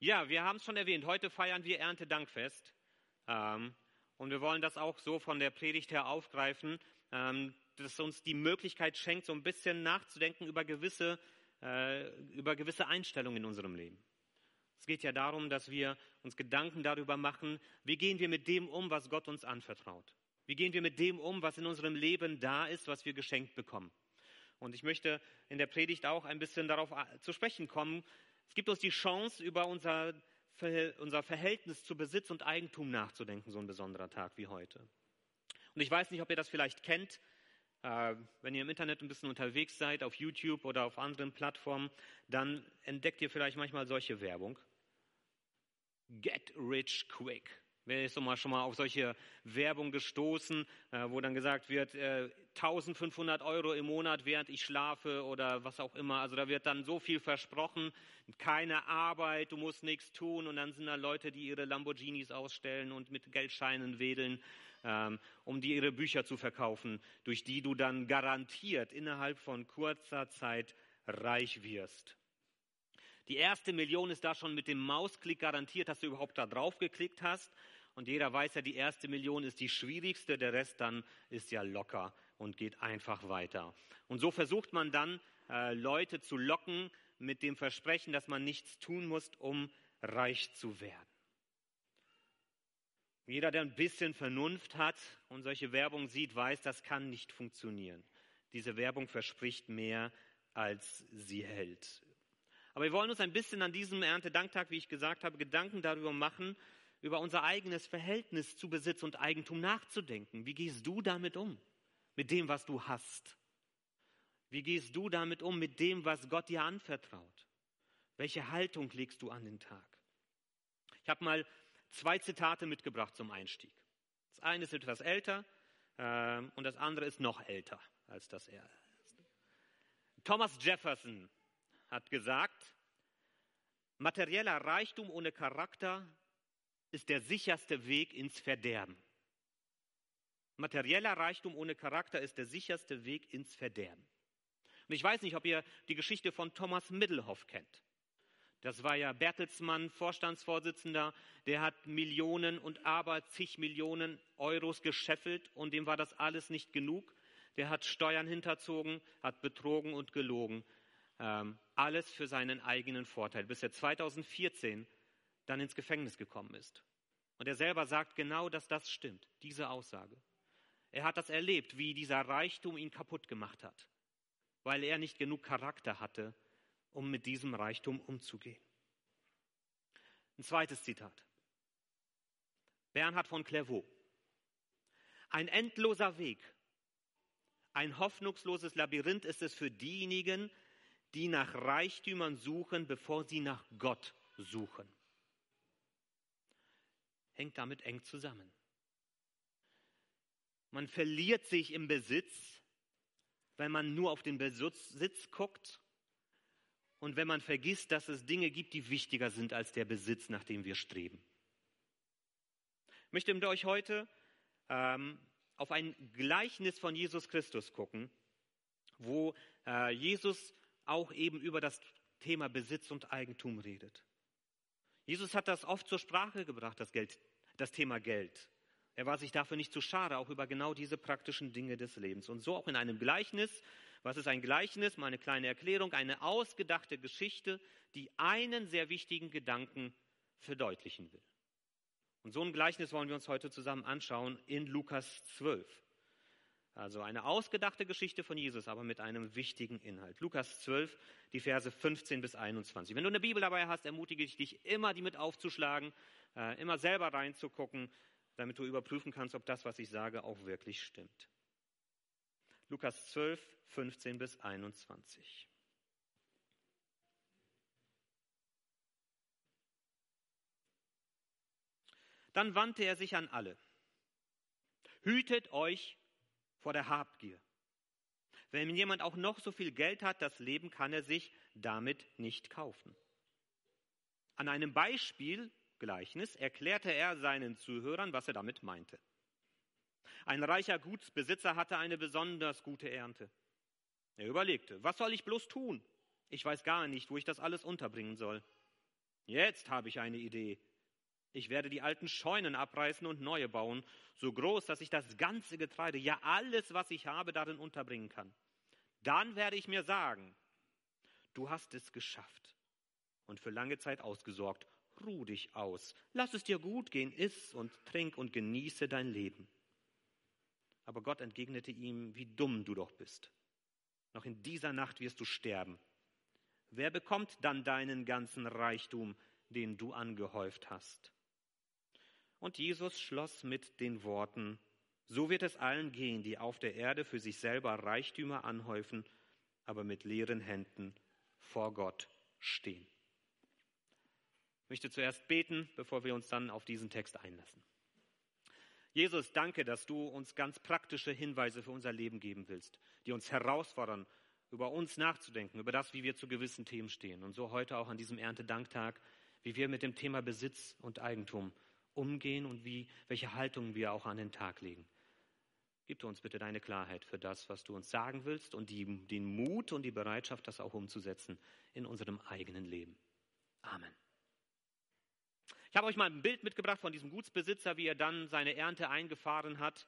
Ja, wir haben es schon erwähnt. Heute feiern wir Erntedankfest. Ähm, und wir wollen das auch so von der Predigt her aufgreifen, ähm, dass uns die Möglichkeit schenkt, so ein bisschen nachzudenken über gewisse, äh, über gewisse Einstellungen in unserem Leben. Es geht ja darum, dass wir uns Gedanken darüber machen, wie gehen wir mit dem um, was Gott uns anvertraut. Wie gehen wir mit dem um, was in unserem Leben da ist, was wir geschenkt bekommen. Und ich möchte in der Predigt auch ein bisschen darauf zu sprechen kommen, es gibt uns die Chance, über unser, unser Verhältnis zu Besitz und Eigentum nachzudenken, so ein besonderer Tag wie heute. Und ich weiß nicht, ob ihr das vielleicht kennt, äh, wenn ihr im Internet ein bisschen unterwegs seid, auf YouTube oder auf anderen Plattformen, dann entdeckt ihr vielleicht manchmal solche Werbung. Get rich quick. Wer ist schon mal, schon mal auf solche Werbung gestoßen, äh, wo dann gesagt wird, äh, 1500 Euro im Monat, während ich schlafe oder was auch immer. Also da wird dann so viel versprochen, keine Arbeit, du musst nichts tun. Und dann sind da Leute, die ihre Lamborghinis ausstellen und mit Geldscheinen wedeln, ähm, um dir ihre Bücher zu verkaufen, durch die du dann garantiert innerhalb von kurzer Zeit reich wirst. Die erste Million ist da schon mit dem Mausklick garantiert, dass du überhaupt da drauf geklickt hast. Und jeder weiß ja, die erste Million ist die schwierigste, der Rest dann ist ja locker und geht einfach weiter. Und so versucht man dann, äh, Leute zu locken mit dem Versprechen, dass man nichts tun muss, um reich zu werden. Jeder, der ein bisschen Vernunft hat und solche Werbung sieht, weiß, das kann nicht funktionieren. Diese Werbung verspricht mehr, als sie hält. Aber wir wollen uns ein bisschen an diesem Erntedanktag, wie ich gesagt habe, Gedanken darüber machen, über unser eigenes Verhältnis zu Besitz und Eigentum nachzudenken. Wie gehst du damit um? Mit dem, was du hast? Wie gehst du damit um, mit dem, was Gott dir anvertraut? Welche Haltung legst du an den Tag? Ich habe mal zwei Zitate mitgebracht zum Einstieg. Das eine ist etwas älter äh, und das andere ist noch älter als das erste. Thomas Jefferson hat gesagt, materieller Reichtum ohne Charakter ist der sicherste Weg ins Verderben. Materieller Reichtum ohne Charakter ist der sicherste Weg ins Verderben. Und ich weiß nicht, ob ihr die Geschichte von Thomas Middelhoff kennt. Das war ja Bertelsmann, Vorstandsvorsitzender, der hat Millionen und aber zig Millionen Euros gescheffelt und dem war das alles nicht genug. Der hat Steuern hinterzogen, hat betrogen und gelogen. Ähm, alles für seinen eigenen Vorteil, bis er 2014 dann ins Gefängnis gekommen ist. Und er selber sagt genau, dass das stimmt, diese Aussage. Er hat das erlebt, wie dieser Reichtum ihn kaputt gemacht hat, weil er nicht genug Charakter hatte, um mit diesem Reichtum umzugehen. Ein zweites Zitat. Bernhard von Clairvaux. Ein endloser Weg, ein hoffnungsloses Labyrinth ist es für diejenigen, die nach Reichtümern suchen, bevor sie nach Gott suchen hängt damit eng zusammen. Man verliert sich im Besitz, wenn man nur auf den Besitz guckt und wenn man vergisst, dass es Dinge gibt, die wichtiger sind als der Besitz, nach dem wir streben. Ich möchte mit euch heute ähm, auf ein Gleichnis von Jesus Christus gucken, wo äh, Jesus auch eben über das Thema Besitz und Eigentum redet. Jesus hat das oft zur Sprache gebracht, das, Geld, das Thema Geld. Er war sich dafür nicht zu schade, auch über genau diese praktischen Dinge des Lebens. Und so auch in einem Gleichnis. Was ist ein Gleichnis? Mal eine kleine Erklärung. Eine ausgedachte Geschichte, die einen sehr wichtigen Gedanken verdeutlichen will. Und so ein Gleichnis wollen wir uns heute zusammen anschauen in Lukas 12. Also eine ausgedachte Geschichte von Jesus, aber mit einem wichtigen Inhalt. Lukas 12, die Verse 15 bis 21. Wenn du eine Bibel dabei hast, ermutige ich dich immer, die mit aufzuschlagen, äh, immer selber reinzugucken, damit du überprüfen kannst, ob das, was ich sage, auch wirklich stimmt. Lukas 12, 15 bis 21. Dann wandte er sich an alle. Hütet euch vor der Habgier. Wenn jemand auch noch so viel Geld hat, das Leben kann er sich damit nicht kaufen. An einem Beispiel, Gleichnis, erklärte er seinen Zuhörern, was er damit meinte. Ein reicher Gutsbesitzer hatte eine besonders gute Ernte. Er überlegte, was soll ich bloß tun? Ich weiß gar nicht, wo ich das alles unterbringen soll. Jetzt habe ich eine Idee. Ich werde die alten Scheunen abreißen und neue bauen, so groß, dass ich das ganze Getreide, ja alles, was ich habe, darin unterbringen kann. Dann werde ich mir sagen, du hast es geschafft und für lange Zeit ausgesorgt. Ruh dich aus, lass es dir gut gehen, iss und trink und genieße dein Leben. Aber Gott entgegnete ihm, wie dumm du doch bist. Noch in dieser Nacht wirst du sterben. Wer bekommt dann deinen ganzen Reichtum, den du angehäuft hast? Und Jesus schloss mit den Worten, so wird es allen gehen, die auf der Erde für sich selber Reichtümer anhäufen, aber mit leeren Händen vor Gott stehen. Ich möchte zuerst beten, bevor wir uns dann auf diesen Text einlassen. Jesus, danke, dass du uns ganz praktische Hinweise für unser Leben geben willst, die uns herausfordern, über uns nachzudenken, über das, wie wir zu gewissen Themen stehen. Und so heute auch an diesem Erntedanktag, wie wir mit dem Thema Besitz und Eigentum umgehen und wie, welche Haltungen wir auch an den Tag legen. Gib uns bitte deine Klarheit für das, was du uns sagen willst und die, den Mut und die Bereitschaft, das auch umzusetzen in unserem eigenen Leben. Amen. Ich habe euch mal ein Bild mitgebracht von diesem Gutsbesitzer, wie er dann seine Ernte eingefahren hat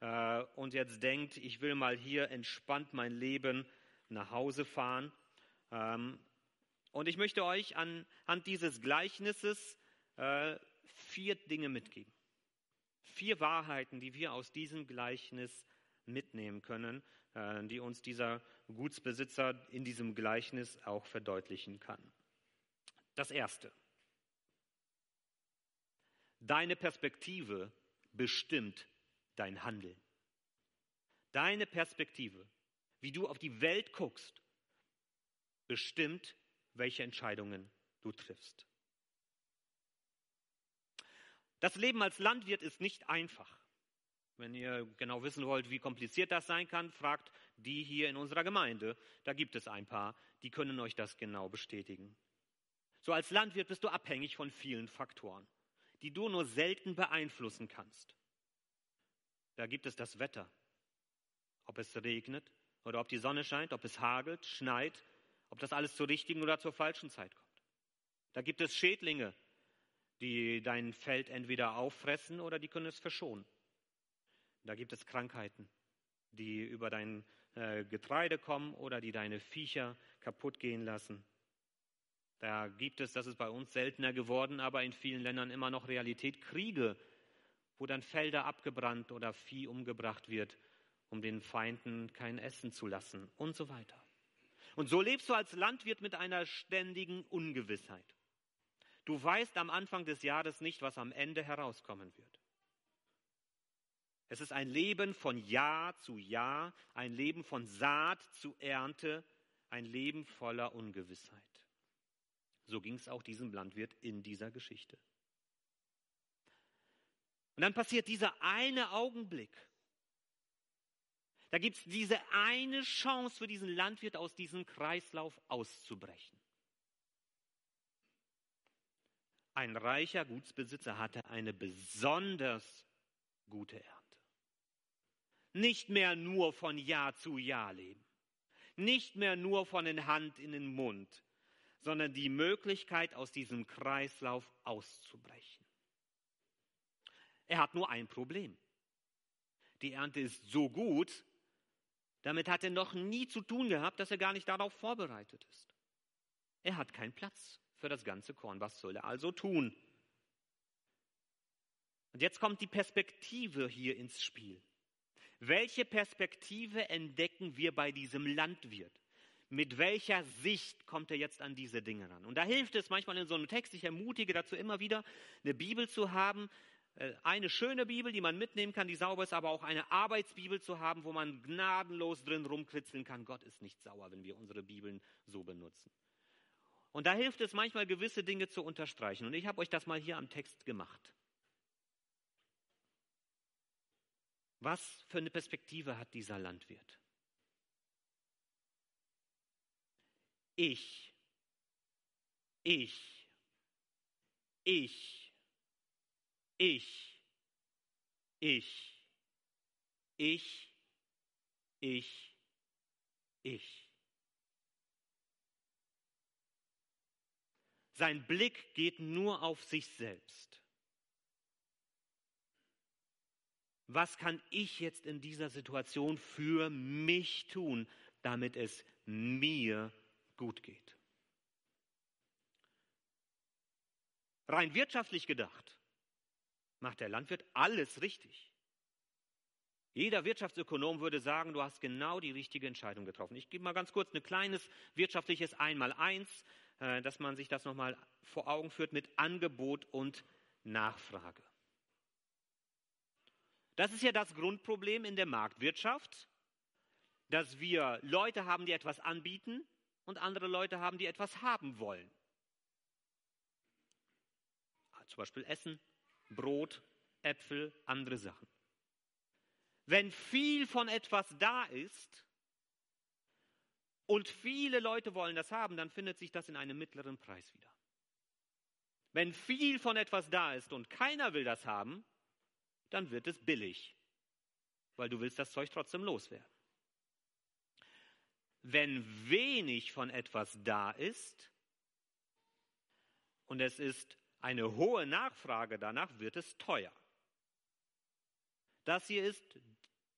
äh, und jetzt denkt, ich will mal hier entspannt mein Leben nach Hause fahren. Ähm, und ich möchte euch anhand dieses Gleichnisses äh, vier Dinge mitgeben. Vier Wahrheiten, die wir aus diesem Gleichnis mitnehmen können, äh, die uns dieser Gutsbesitzer in diesem Gleichnis auch verdeutlichen kann. Das Erste. Deine Perspektive bestimmt dein Handeln. Deine Perspektive, wie du auf die Welt guckst, bestimmt, welche Entscheidungen du triffst. Das Leben als Landwirt ist nicht einfach. Wenn ihr genau wissen wollt, wie kompliziert das sein kann, fragt die hier in unserer Gemeinde. Da gibt es ein paar, die können euch das genau bestätigen. So als Landwirt bist du abhängig von vielen Faktoren, die du nur selten beeinflussen kannst. Da gibt es das Wetter, ob es regnet oder ob die Sonne scheint, ob es hagelt, schneit, ob das alles zur richtigen oder zur falschen Zeit kommt. Da gibt es Schädlinge, die dein Feld entweder auffressen oder die können es verschonen. Da gibt es Krankheiten, die über dein äh, Getreide kommen oder die deine Viecher kaputt gehen lassen. Da gibt es, das ist bei uns seltener geworden, aber in vielen Ländern immer noch Realität, Kriege, wo dann Felder abgebrannt oder Vieh umgebracht wird, um den Feinden kein Essen zu lassen und so weiter. Und so lebst du als Landwirt mit einer ständigen Ungewissheit. Du weißt am Anfang des Jahres nicht, was am Ende herauskommen wird. Es ist ein Leben von Jahr zu Jahr, ein Leben von Saat zu Ernte, ein Leben voller Ungewissheit. So ging es auch diesem Landwirt in dieser Geschichte. Und dann passiert dieser eine Augenblick. Da gibt es diese eine Chance für diesen Landwirt, aus diesem Kreislauf auszubrechen. Ein reicher Gutsbesitzer hatte eine besonders gute Ernte. Nicht mehr nur von Jahr zu Jahr leben, nicht mehr nur von den Hand in den Mund, sondern die Möglichkeit, aus diesem Kreislauf auszubrechen. Er hat nur ein Problem. Die Ernte ist so gut, damit hat er noch nie zu tun gehabt, dass er gar nicht darauf vorbereitet ist. Er hat keinen Platz für das ganze Korn. Was soll er also tun? Und jetzt kommt die Perspektive hier ins Spiel. Welche Perspektive entdecken wir bei diesem Landwirt? Mit welcher Sicht kommt er jetzt an diese Dinge ran? Und da hilft es manchmal in so einem Text, ich ermutige dazu immer wieder, eine Bibel zu haben, äh, eine schöne Bibel, die man mitnehmen kann, die sauber ist, aber auch eine Arbeitsbibel zu haben, wo man gnadenlos drin rumkritzeln kann. Gott ist nicht sauer, wenn wir unsere Bibeln so benutzen. Und da hilft es manchmal, gewisse Dinge zu unterstreichen. Und ich habe euch das mal hier am Text gemacht. Was für eine Perspektive hat dieser Landwirt? Ich, ich, ich, ich, ich, ich, ich, ich. Sein Blick geht nur auf sich selbst. Was kann ich jetzt in dieser Situation für mich tun, damit es mir gut geht? Rein wirtschaftlich gedacht macht der Landwirt alles richtig. Jeder Wirtschaftsökonom würde sagen, du hast genau die richtige Entscheidung getroffen. Ich gebe mal ganz kurz ein kleines wirtschaftliches Einmaleins, dass man sich das nochmal vor Augen führt mit Angebot und Nachfrage. Das ist ja das Grundproblem in der Marktwirtschaft, dass wir Leute haben, die etwas anbieten und andere Leute haben, die etwas haben wollen. Zum Beispiel Essen, Brot, Äpfel, andere Sachen. Wenn viel von etwas da ist und viele Leute wollen das haben, dann findet sich das in einem mittleren Preis wieder. Wenn viel von etwas da ist und keiner will das haben, dann wird es billig, weil du willst das Zeug trotzdem loswerden. Wenn wenig von etwas da ist und es ist eine hohe Nachfrage danach, wird es teuer. Das hier ist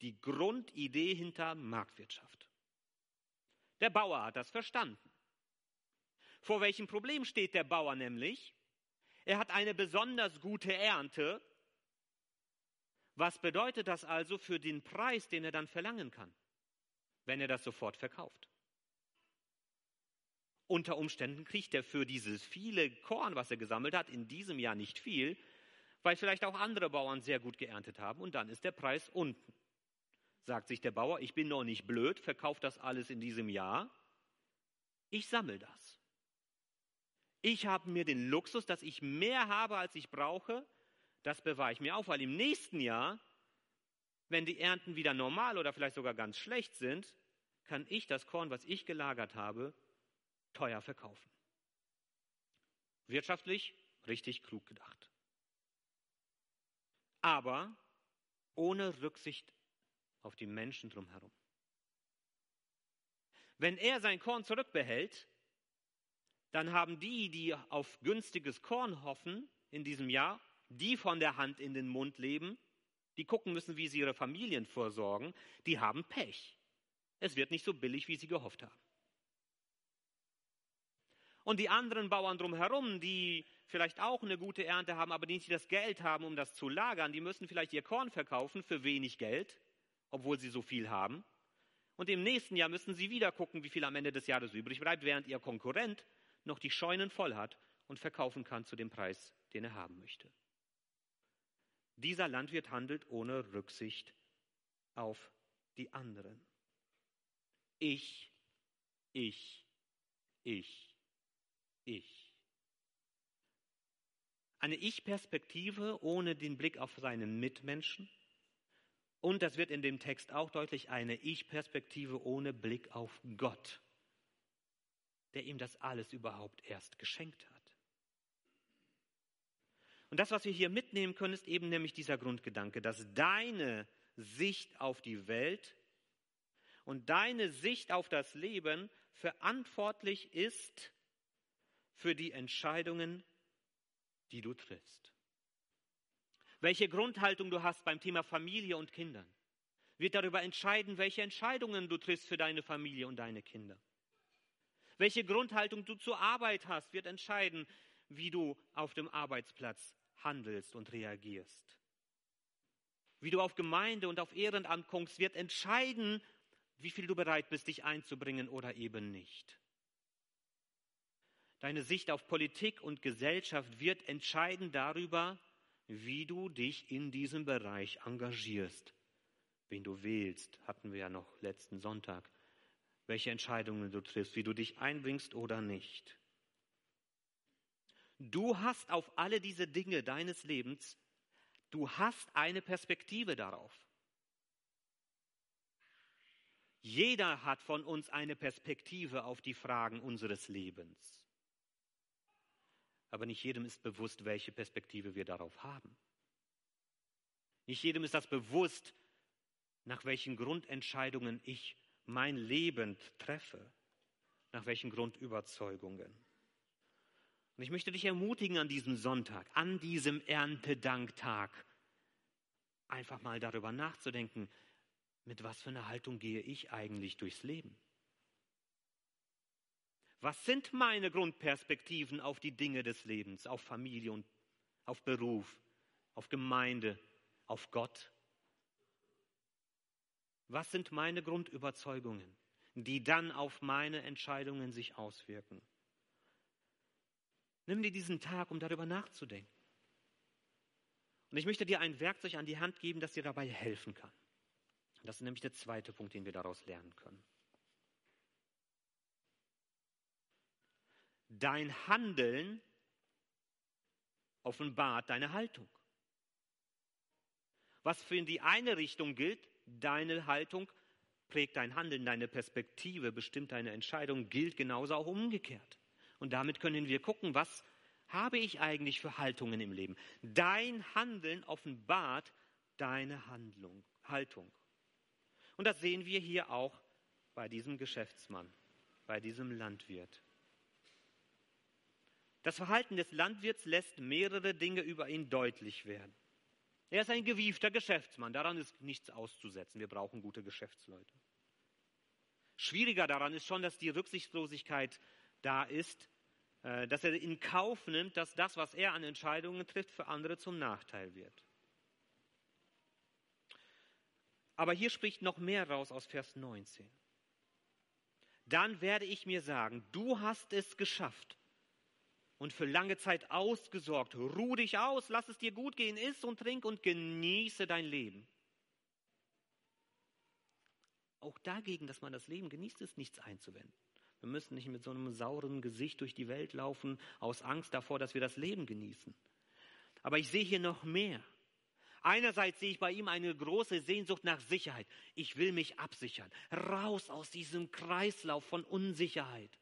die Grundidee hinter Marktwirtschaft. Der Bauer hat das verstanden. Vor welchem Problem steht der Bauer nämlich? Er hat eine besonders gute Ernte. Was bedeutet das also für den Preis, den er dann verlangen kann, wenn er das sofort verkauft? Unter Umständen kriegt er für dieses viele Korn, was er gesammelt hat, in diesem Jahr nicht viel, weil vielleicht auch andere Bauern sehr gut geerntet haben und dann ist der Preis unten sagt sich der Bauer, ich bin noch nicht blöd, verkauft das alles in diesem Jahr. Ich sammle das. Ich habe mir den Luxus, dass ich mehr habe, als ich brauche, das bewahre ich mir auf, weil im nächsten Jahr, wenn die Ernten wieder normal oder vielleicht sogar ganz schlecht sind, kann ich das Korn, was ich gelagert habe, teuer verkaufen. Wirtschaftlich richtig klug gedacht. Aber ohne Rücksicht auf die Menschen drumherum. Wenn er sein Korn zurückbehält, dann haben die, die auf günstiges Korn hoffen in diesem Jahr, die von der Hand in den Mund leben, die gucken müssen, wie sie ihre Familien vorsorgen, die haben Pech. Es wird nicht so billig, wie sie gehofft haben. Und die anderen Bauern drumherum, die vielleicht auch eine gute Ernte haben, aber die nicht das Geld haben, um das zu lagern, die müssen vielleicht ihr Korn verkaufen für wenig Geld obwohl sie so viel haben. Und im nächsten Jahr müssen sie wieder gucken, wie viel am Ende des Jahres übrig bleibt, während ihr Konkurrent noch die Scheunen voll hat und verkaufen kann zu dem Preis, den er haben möchte. Dieser Landwirt handelt ohne Rücksicht auf die anderen. Ich, ich, ich, ich. Eine Ich-Perspektive ohne den Blick auf seinen Mitmenschen und das wird in dem Text auch deutlich, eine Ich-Perspektive ohne Blick auf Gott, der ihm das alles überhaupt erst geschenkt hat. Und das, was wir hier mitnehmen können, ist eben nämlich dieser Grundgedanke, dass deine Sicht auf die Welt und deine Sicht auf das Leben verantwortlich ist für die Entscheidungen, die du triffst welche Grundhaltung du hast beim Thema Familie und Kindern, wird darüber entscheiden, welche Entscheidungen du triffst für deine Familie und deine Kinder. Welche Grundhaltung du zur Arbeit hast, wird entscheiden, wie du auf dem Arbeitsplatz handelst und reagierst. Wie du auf Gemeinde und auf Ehrenamt kommst, wird entscheiden, wie viel du bereit bist, dich einzubringen oder eben nicht. Deine Sicht auf Politik und Gesellschaft wird entscheiden darüber, wie du dich in diesem Bereich engagierst. Wen du wählst, hatten wir ja noch letzten Sonntag. Welche Entscheidungen du triffst, wie du dich einbringst oder nicht. Du hast auf alle diese Dinge deines Lebens, du hast eine Perspektive darauf. Jeder hat von uns eine Perspektive auf die Fragen unseres Lebens aber nicht jedem ist bewusst, welche Perspektive wir darauf haben. Nicht jedem ist das bewusst, nach welchen Grundentscheidungen ich mein Leben treffe, nach welchen Grundüberzeugungen. Und ich möchte dich ermutigen an diesem Sonntag, an diesem Erntedanktag, einfach mal darüber nachzudenken, mit was für einer Haltung gehe ich eigentlich durchs Leben? Was sind meine Grundperspektiven auf die Dinge des Lebens, auf Familie und auf Beruf, auf Gemeinde, auf Gott? Was sind meine Grundüberzeugungen, die dann auf meine Entscheidungen sich auswirken? Nimm dir diesen Tag, um darüber nachzudenken. Und ich möchte dir ein Werkzeug an die Hand geben, das dir dabei helfen kann. Das ist nämlich der zweite Punkt, den wir daraus lernen können. Dein Handeln offenbart deine Haltung. Was für die eine Richtung gilt, deine Haltung prägt dein Handeln, deine Perspektive, bestimmt deine Entscheidung, gilt genauso auch umgekehrt. Und damit können wir gucken, was habe ich eigentlich für Haltungen im Leben. Dein Handeln offenbart deine Handlung, Haltung. Und das sehen wir hier auch bei diesem Geschäftsmann, bei diesem Landwirt. Das Verhalten des Landwirts lässt mehrere Dinge über ihn deutlich werden. Er ist ein gewiefter Geschäftsmann, daran ist nichts auszusetzen. Wir brauchen gute Geschäftsleute. Schwieriger daran ist schon, dass die Rücksichtslosigkeit da ist, äh, dass er in Kauf nimmt, dass das, was er an Entscheidungen trifft, für andere zum Nachteil wird. Aber hier spricht noch mehr raus aus Vers 19. Dann werde ich mir sagen, du hast es geschafft und für lange Zeit ausgesorgt. Ruh dich aus, lass es dir gut gehen, iss und trink und genieße dein Leben. Auch dagegen, dass man das Leben genießt, ist nichts einzuwenden. Wir müssen nicht mit so einem sauren Gesicht durch die Welt laufen, aus Angst davor, dass wir das Leben genießen. Aber ich sehe hier noch mehr. Einerseits sehe ich bei ihm eine große Sehnsucht nach Sicherheit. Ich will mich absichern, raus aus diesem Kreislauf von Unsicherheit.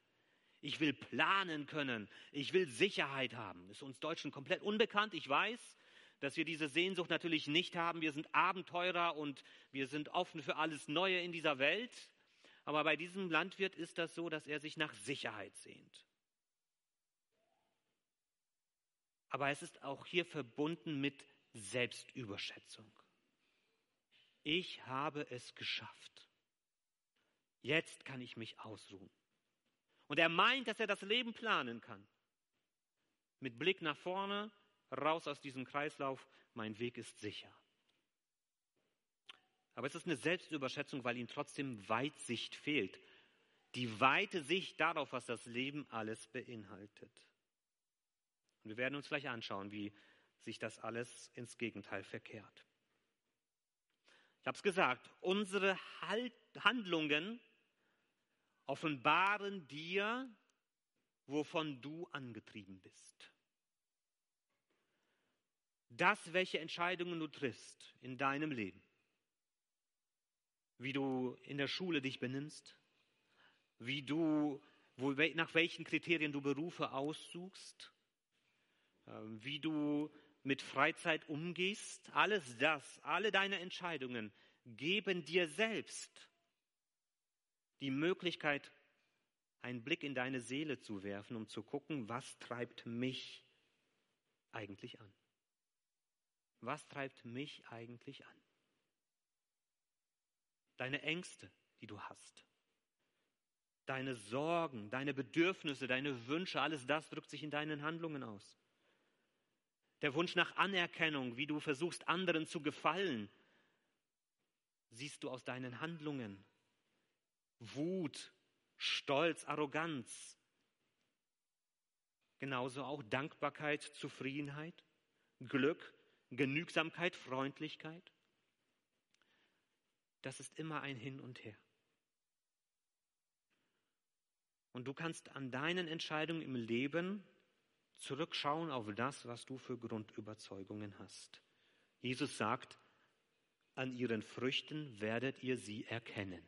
Ich will planen können. Ich will Sicherheit haben. Ist uns Deutschen komplett unbekannt. Ich weiß, dass wir diese Sehnsucht natürlich nicht haben. Wir sind Abenteurer und wir sind offen für alles Neue in dieser Welt. Aber bei diesem Landwirt ist das so, dass er sich nach Sicherheit sehnt. Aber es ist auch hier verbunden mit Selbstüberschätzung. Ich habe es geschafft. Jetzt kann ich mich ausruhen. Und er meint, dass er das Leben planen kann. Mit Blick nach vorne, raus aus diesem Kreislauf, mein Weg ist sicher. Aber es ist eine Selbstüberschätzung, weil ihm trotzdem Weitsicht fehlt. Die weite Sicht darauf, was das Leben alles beinhaltet. Und wir werden uns gleich anschauen, wie sich das alles ins Gegenteil verkehrt. Ich habe es gesagt, unsere Handlungen offenbaren dir, wovon du angetrieben bist. Das, welche Entscheidungen du triffst in deinem Leben, wie du in der Schule dich benimmst, wie du, wo, nach welchen Kriterien du Berufe aussuchst, ähm, wie du mit Freizeit umgehst, alles das, alle deine Entscheidungen geben dir selbst die Möglichkeit, einen Blick in deine Seele zu werfen, um zu gucken, was treibt mich eigentlich an? Was treibt mich eigentlich an? Deine Ängste, die du hast. Deine Sorgen, deine Bedürfnisse, deine Wünsche, alles das drückt sich in deinen Handlungen aus. Der Wunsch nach Anerkennung, wie du versuchst, anderen zu gefallen, siehst du aus deinen Handlungen. Wut, Stolz, Arroganz. Genauso auch Dankbarkeit, Zufriedenheit, Glück, Genügsamkeit, Freundlichkeit. Das ist immer ein Hin und Her. Und du kannst an deinen Entscheidungen im Leben zurückschauen auf das, was du für Grundüberzeugungen hast. Jesus sagt, an ihren Früchten werdet ihr sie erkennen.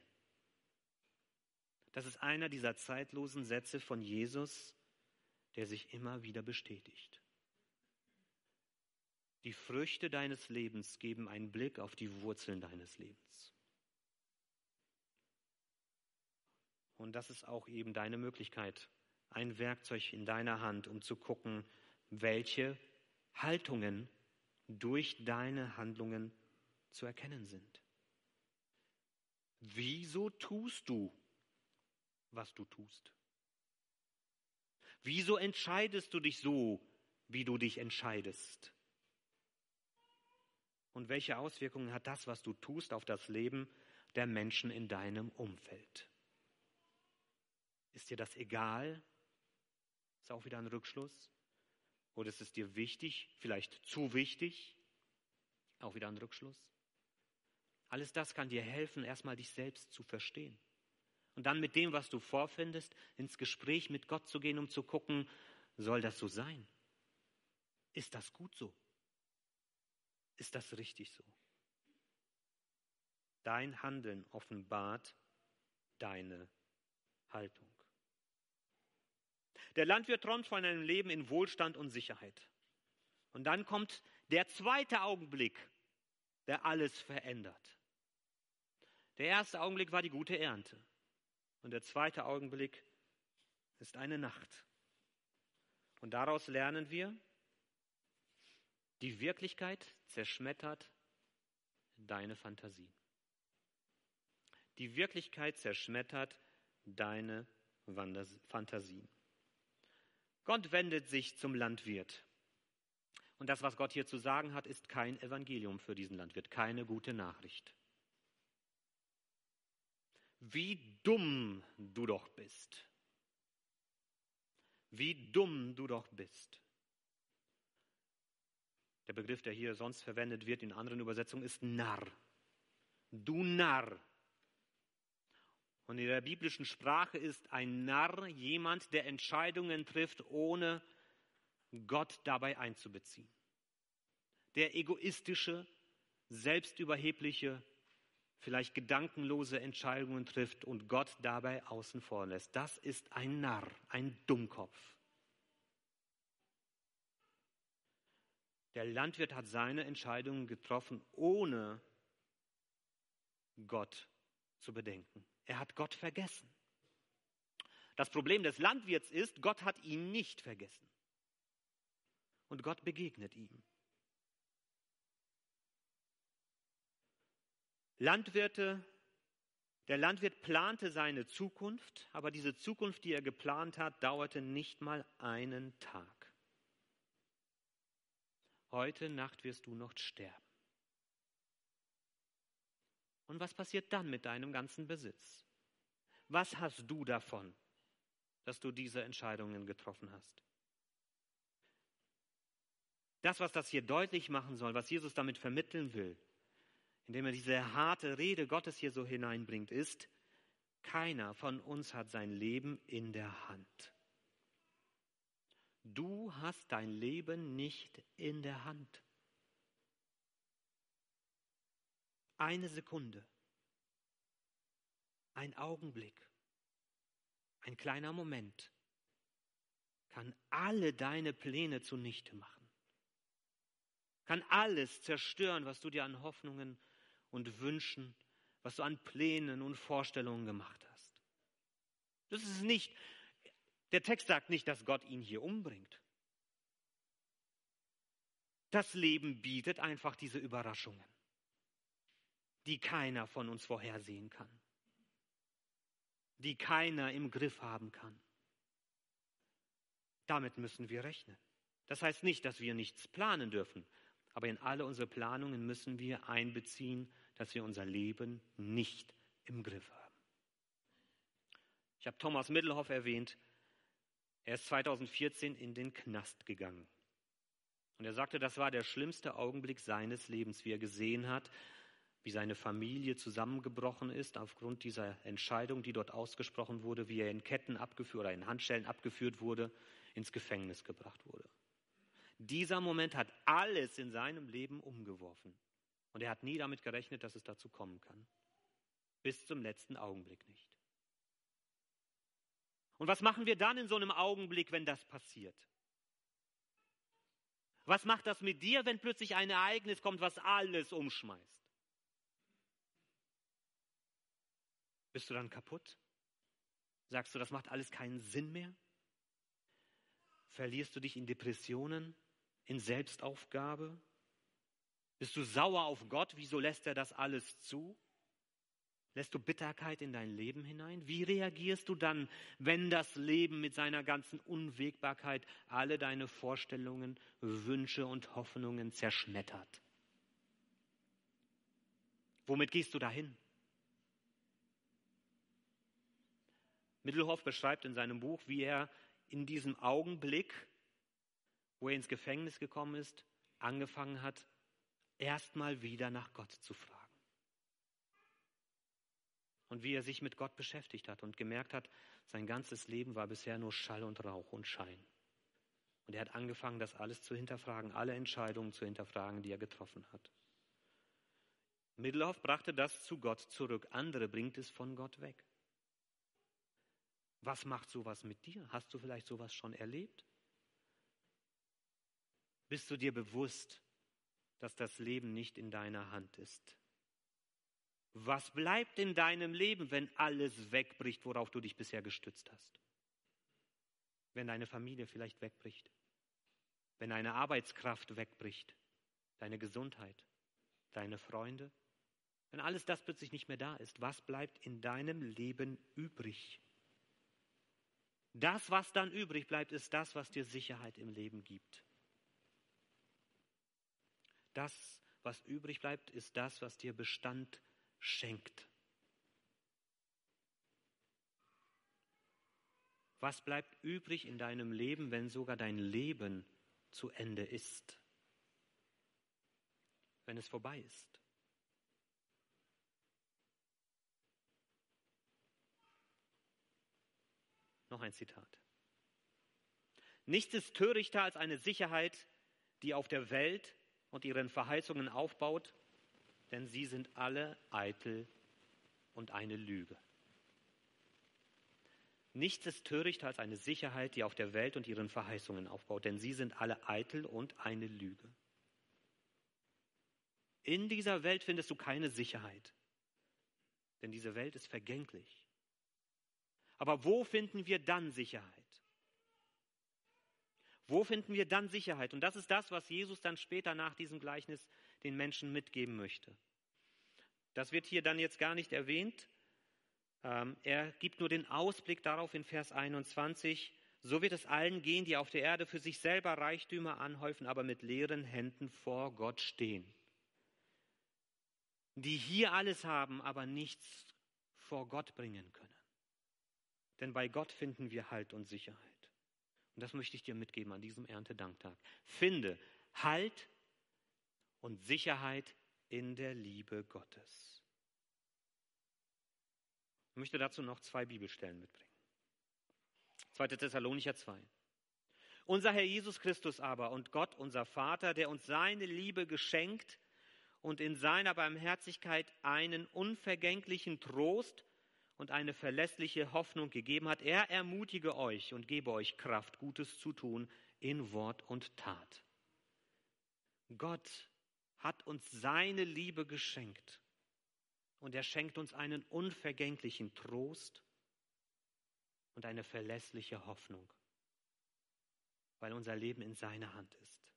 Das ist einer dieser zeitlosen Sätze von Jesus, der sich immer wieder bestätigt. Die Früchte deines Lebens geben einen Blick auf die Wurzeln deines Lebens. Und das ist auch eben deine Möglichkeit, ein Werkzeug in deiner Hand, um zu gucken, welche Haltungen durch deine Handlungen zu erkennen sind. Wieso tust du, was du tust? Wieso entscheidest du dich so, wie du dich entscheidest? Und welche Auswirkungen hat das, was du tust, auf das Leben der Menschen in deinem Umfeld? Ist dir das egal? Ist auch wieder ein Rückschluss? Oder ist es dir wichtig, vielleicht zu wichtig? Auch wieder ein Rückschluss? Alles das kann dir helfen, erstmal dich selbst zu verstehen. Und dann mit dem, was du vorfindest, ins Gespräch mit Gott zu gehen, um zu gucken, soll das so sein? Ist das gut so? Ist das richtig so? Dein Handeln offenbart deine Haltung. Der Landwirt träumt von einem Leben in Wohlstand und Sicherheit. Und dann kommt der zweite Augenblick, der alles verändert. Der erste Augenblick war die gute Ernte. Und der zweite Augenblick ist eine Nacht. Und daraus lernen wir, die Wirklichkeit zerschmettert deine Fantasie. Die Wirklichkeit zerschmettert deine Fantasie. Gott wendet sich zum Landwirt. Und das, was Gott hier zu sagen hat, ist kein Evangelium für diesen Landwirt, keine gute Nachricht. Wie dumm du doch bist. Wie dumm du doch bist. Der Begriff, der hier sonst verwendet wird in anderen Übersetzungen, ist Narr. Du Narr. Und in der biblischen Sprache ist ein Narr jemand, der Entscheidungen trifft, ohne Gott dabei einzubeziehen. Der egoistische, selbstüberhebliche, vielleicht gedankenlose Entscheidungen trifft und Gott dabei außen vor lässt. Das ist ein Narr, ein Dummkopf. Der Landwirt hat seine Entscheidungen getroffen, ohne Gott zu bedenken. Er hat Gott vergessen. Das Problem des Landwirts ist, Gott hat ihn nicht vergessen. Und Gott begegnet ihm. Landwirte, der Landwirt plante seine Zukunft, aber diese Zukunft, die er geplant hat, dauerte nicht mal einen Tag. Heute Nacht wirst du noch sterben. Und was passiert dann mit deinem ganzen Besitz? Was hast du davon, dass du diese Entscheidungen getroffen hast? Das, was das hier deutlich machen soll, was Jesus damit vermitteln will, indem er diese harte Rede Gottes hier so hineinbringt, ist, keiner von uns hat sein Leben in der Hand. Du hast dein Leben nicht in der Hand. Eine Sekunde, ein Augenblick, ein kleiner Moment kann alle deine Pläne zunichte machen, kann alles zerstören, was du dir an Hoffnungen und Wünschen, was du an Plänen und Vorstellungen gemacht hast. Das ist nicht, der Text sagt nicht, dass Gott ihn hier umbringt. Das Leben bietet einfach diese Überraschungen die keiner von uns vorhersehen kann, die keiner im Griff haben kann. Damit müssen wir rechnen. Das heißt nicht, dass wir nichts planen dürfen, aber in alle unsere Planungen müssen wir einbeziehen, dass wir unser Leben nicht im Griff haben. Ich habe Thomas Middelhoff erwähnt. Er ist 2014 in den Knast gegangen. Und er sagte, das war der schlimmste Augenblick seines Lebens, wie er gesehen hat, wie seine Familie zusammengebrochen ist aufgrund dieser Entscheidung, die dort ausgesprochen wurde, wie er in Ketten abgeführt oder in Handschellen abgeführt wurde, ins Gefängnis gebracht wurde. Dieser Moment hat alles in seinem Leben umgeworfen. Und er hat nie damit gerechnet, dass es dazu kommen kann. Bis zum letzten Augenblick nicht. Und was machen wir dann in so einem Augenblick, wenn das passiert? Was macht das mit dir, wenn plötzlich ein Ereignis kommt, was alles umschmeißt? Bist du dann kaputt? Sagst du, das macht alles keinen Sinn mehr? Verlierst du dich in Depressionen, in Selbstaufgabe? Bist du sauer auf Gott? Wieso lässt er das alles zu? Lässt du Bitterkeit in dein Leben hinein? Wie reagierst du dann, wenn das Leben mit seiner ganzen Unwägbarkeit alle deine Vorstellungen, Wünsche und Hoffnungen zerschmettert? Womit gehst du dahin? Mittelhoff beschreibt in seinem Buch, wie er in diesem Augenblick, wo er ins Gefängnis gekommen ist, angefangen hat, erstmal wieder nach Gott zu fragen und wie er sich mit Gott beschäftigt hat und gemerkt hat, sein ganzes Leben war bisher nur Schall und Rauch und Schein. Und er hat angefangen, das alles zu hinterfragen, alle Entscheidungen zu hinterfragen, die er getroffen hat. Middelhoff brachte das zu Gott zurück, andere bringt es von Gott weg. Was macht sowas mit dir? Hast du vielleicht sowas schon erlebt? Bist du dir bewusst, dass das Leben nicht in deiner Hand ist? Was bleibt in deinem Leben, wenn alles wegbricht, worauf du dich bisher gestützt hast? Wenn deine Familie vielleicht wegbricht? Wenn deine Arbeitskraft wegbricht? Deine Gesundheit? Deine Freunde? Wenn alles das plötzlich nicht mehr da ist, was bleibt in deinem Leben übrig? Das, was dann übrig bleibt, ist das, was dir Sicherheit im Leben gibt. Das, was übrig bleibt, ist das, was dir Bestand schenkt. Was bleibt übrig in deinem Leben, wenn sogar dein Leben zu Ende ist? Wenn es vorbei ist? Noch ein Zitat. Nichts ist törichter als eine Sicherheit, die auf der Welt und ihren Verheißungen aufbaut denn sie sind alle eitel und eine Lüge. Nichts ist törichter als eine Sicherheit, die auf der Welt und ihren Verheißungen aufbaut, denn sie sind alle eitel und eine Lüge. In dieser Welt findest du keine Sicherheit, denn diese Welt ist vergänglich. Aber wo finden wir dann Sicherheit? Wo finden wir dann Sicherheit? Und das ist das, was Jesus dann später nach diesem Gleichnis den Menschen mitgeben möchte. Das wird hier dann jetzt gar nicht erwähnt. Ähm, er gibt nur den Ausblick darauf in Vers 21. So wird es allen gehen, die auf der Erde für sich selber Reichtümer anhäufen, aber mit leeren Händen vor Gott stehen. Die hier alles haben, aber nichts vor Gott bringen können. Denn bei Gott finden wir Halt und Sicherheit. Und das möchte ich dir mitgeben an diesem Erntedanktag. Finde Halt und Sicherheit in der Liebe Gottes. Ich möchte dazu noch zwei Bibelstellen mitbringen. 2. Thessalonicher 2. Unser Herr Jesus Christus aber und Gott, unser Vater, der uns seine Liebe geschenkt und in seiner Barmherzigkeit einen unvergänglichen Trost und eine verlässliche Hoffnung gegeben hat, er ermutige euch und gebe euch Kraft, Gutes zu tun in Wort und Tat. Gott hat uns seine Liebe geschenkt. Und er schenkt uns einen unvergänglichen Trost und eine verlässliche Hoffnung, weil unser Leben in seiner Hand ist.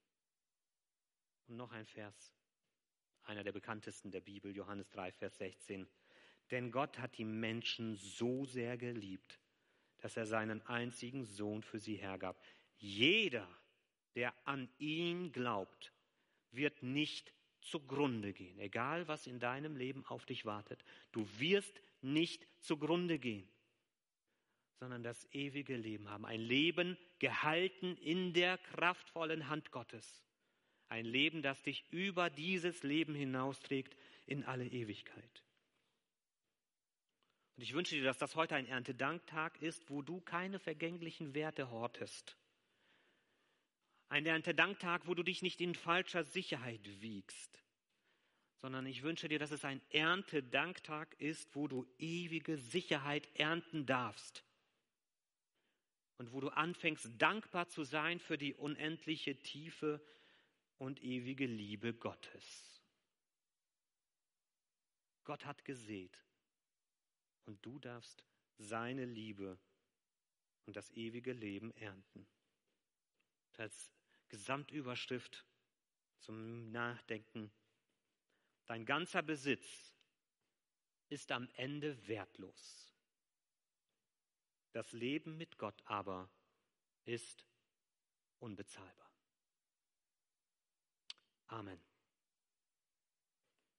Und noch ein Vers, einer der bekanntesten der Bibel, Johannes 3, Vers 16. Denn Gott hat die Menschen so sehr geliebt, dass er seinen einzigen Sohn für sie hergab. Jeder, der an ihn glaubt, wird nicht zugrunde gehen, egal was in deinem Leben auf dich wartet. Du wirst nicht zugrunde gehen, sondern das ewige Leben haben. Ein Leben gehalten in der kraftvollen Hand Gottes. Ein Leben, das dich über dieses Leben hinausträgt in alle Ewigkeit. Und ich wünsche dir, dass das heute ein Erntedanktag ist, wo du keine vergänglichen Werte hortest, ein Erntedanktag, wo du dich nicht in falscher Sicherheit wiegst, sondern ich wünsche dir, dass es ein Erntedanktag ist, wo du ewige Sicherheit ernten darfst und wo du anfängst dankbar zu sein für die unendliche Tiefe und ewige Liebe Gottes. Gott hat gesät und du darfst seine Liebe und das ewige Leben ernten. als Gesamtüberschrift zum Nachdenken. Dein ganzer Besitz ist am Ende wertlos. Das Leben mit Gott aber ist unbezahlbar. Amen.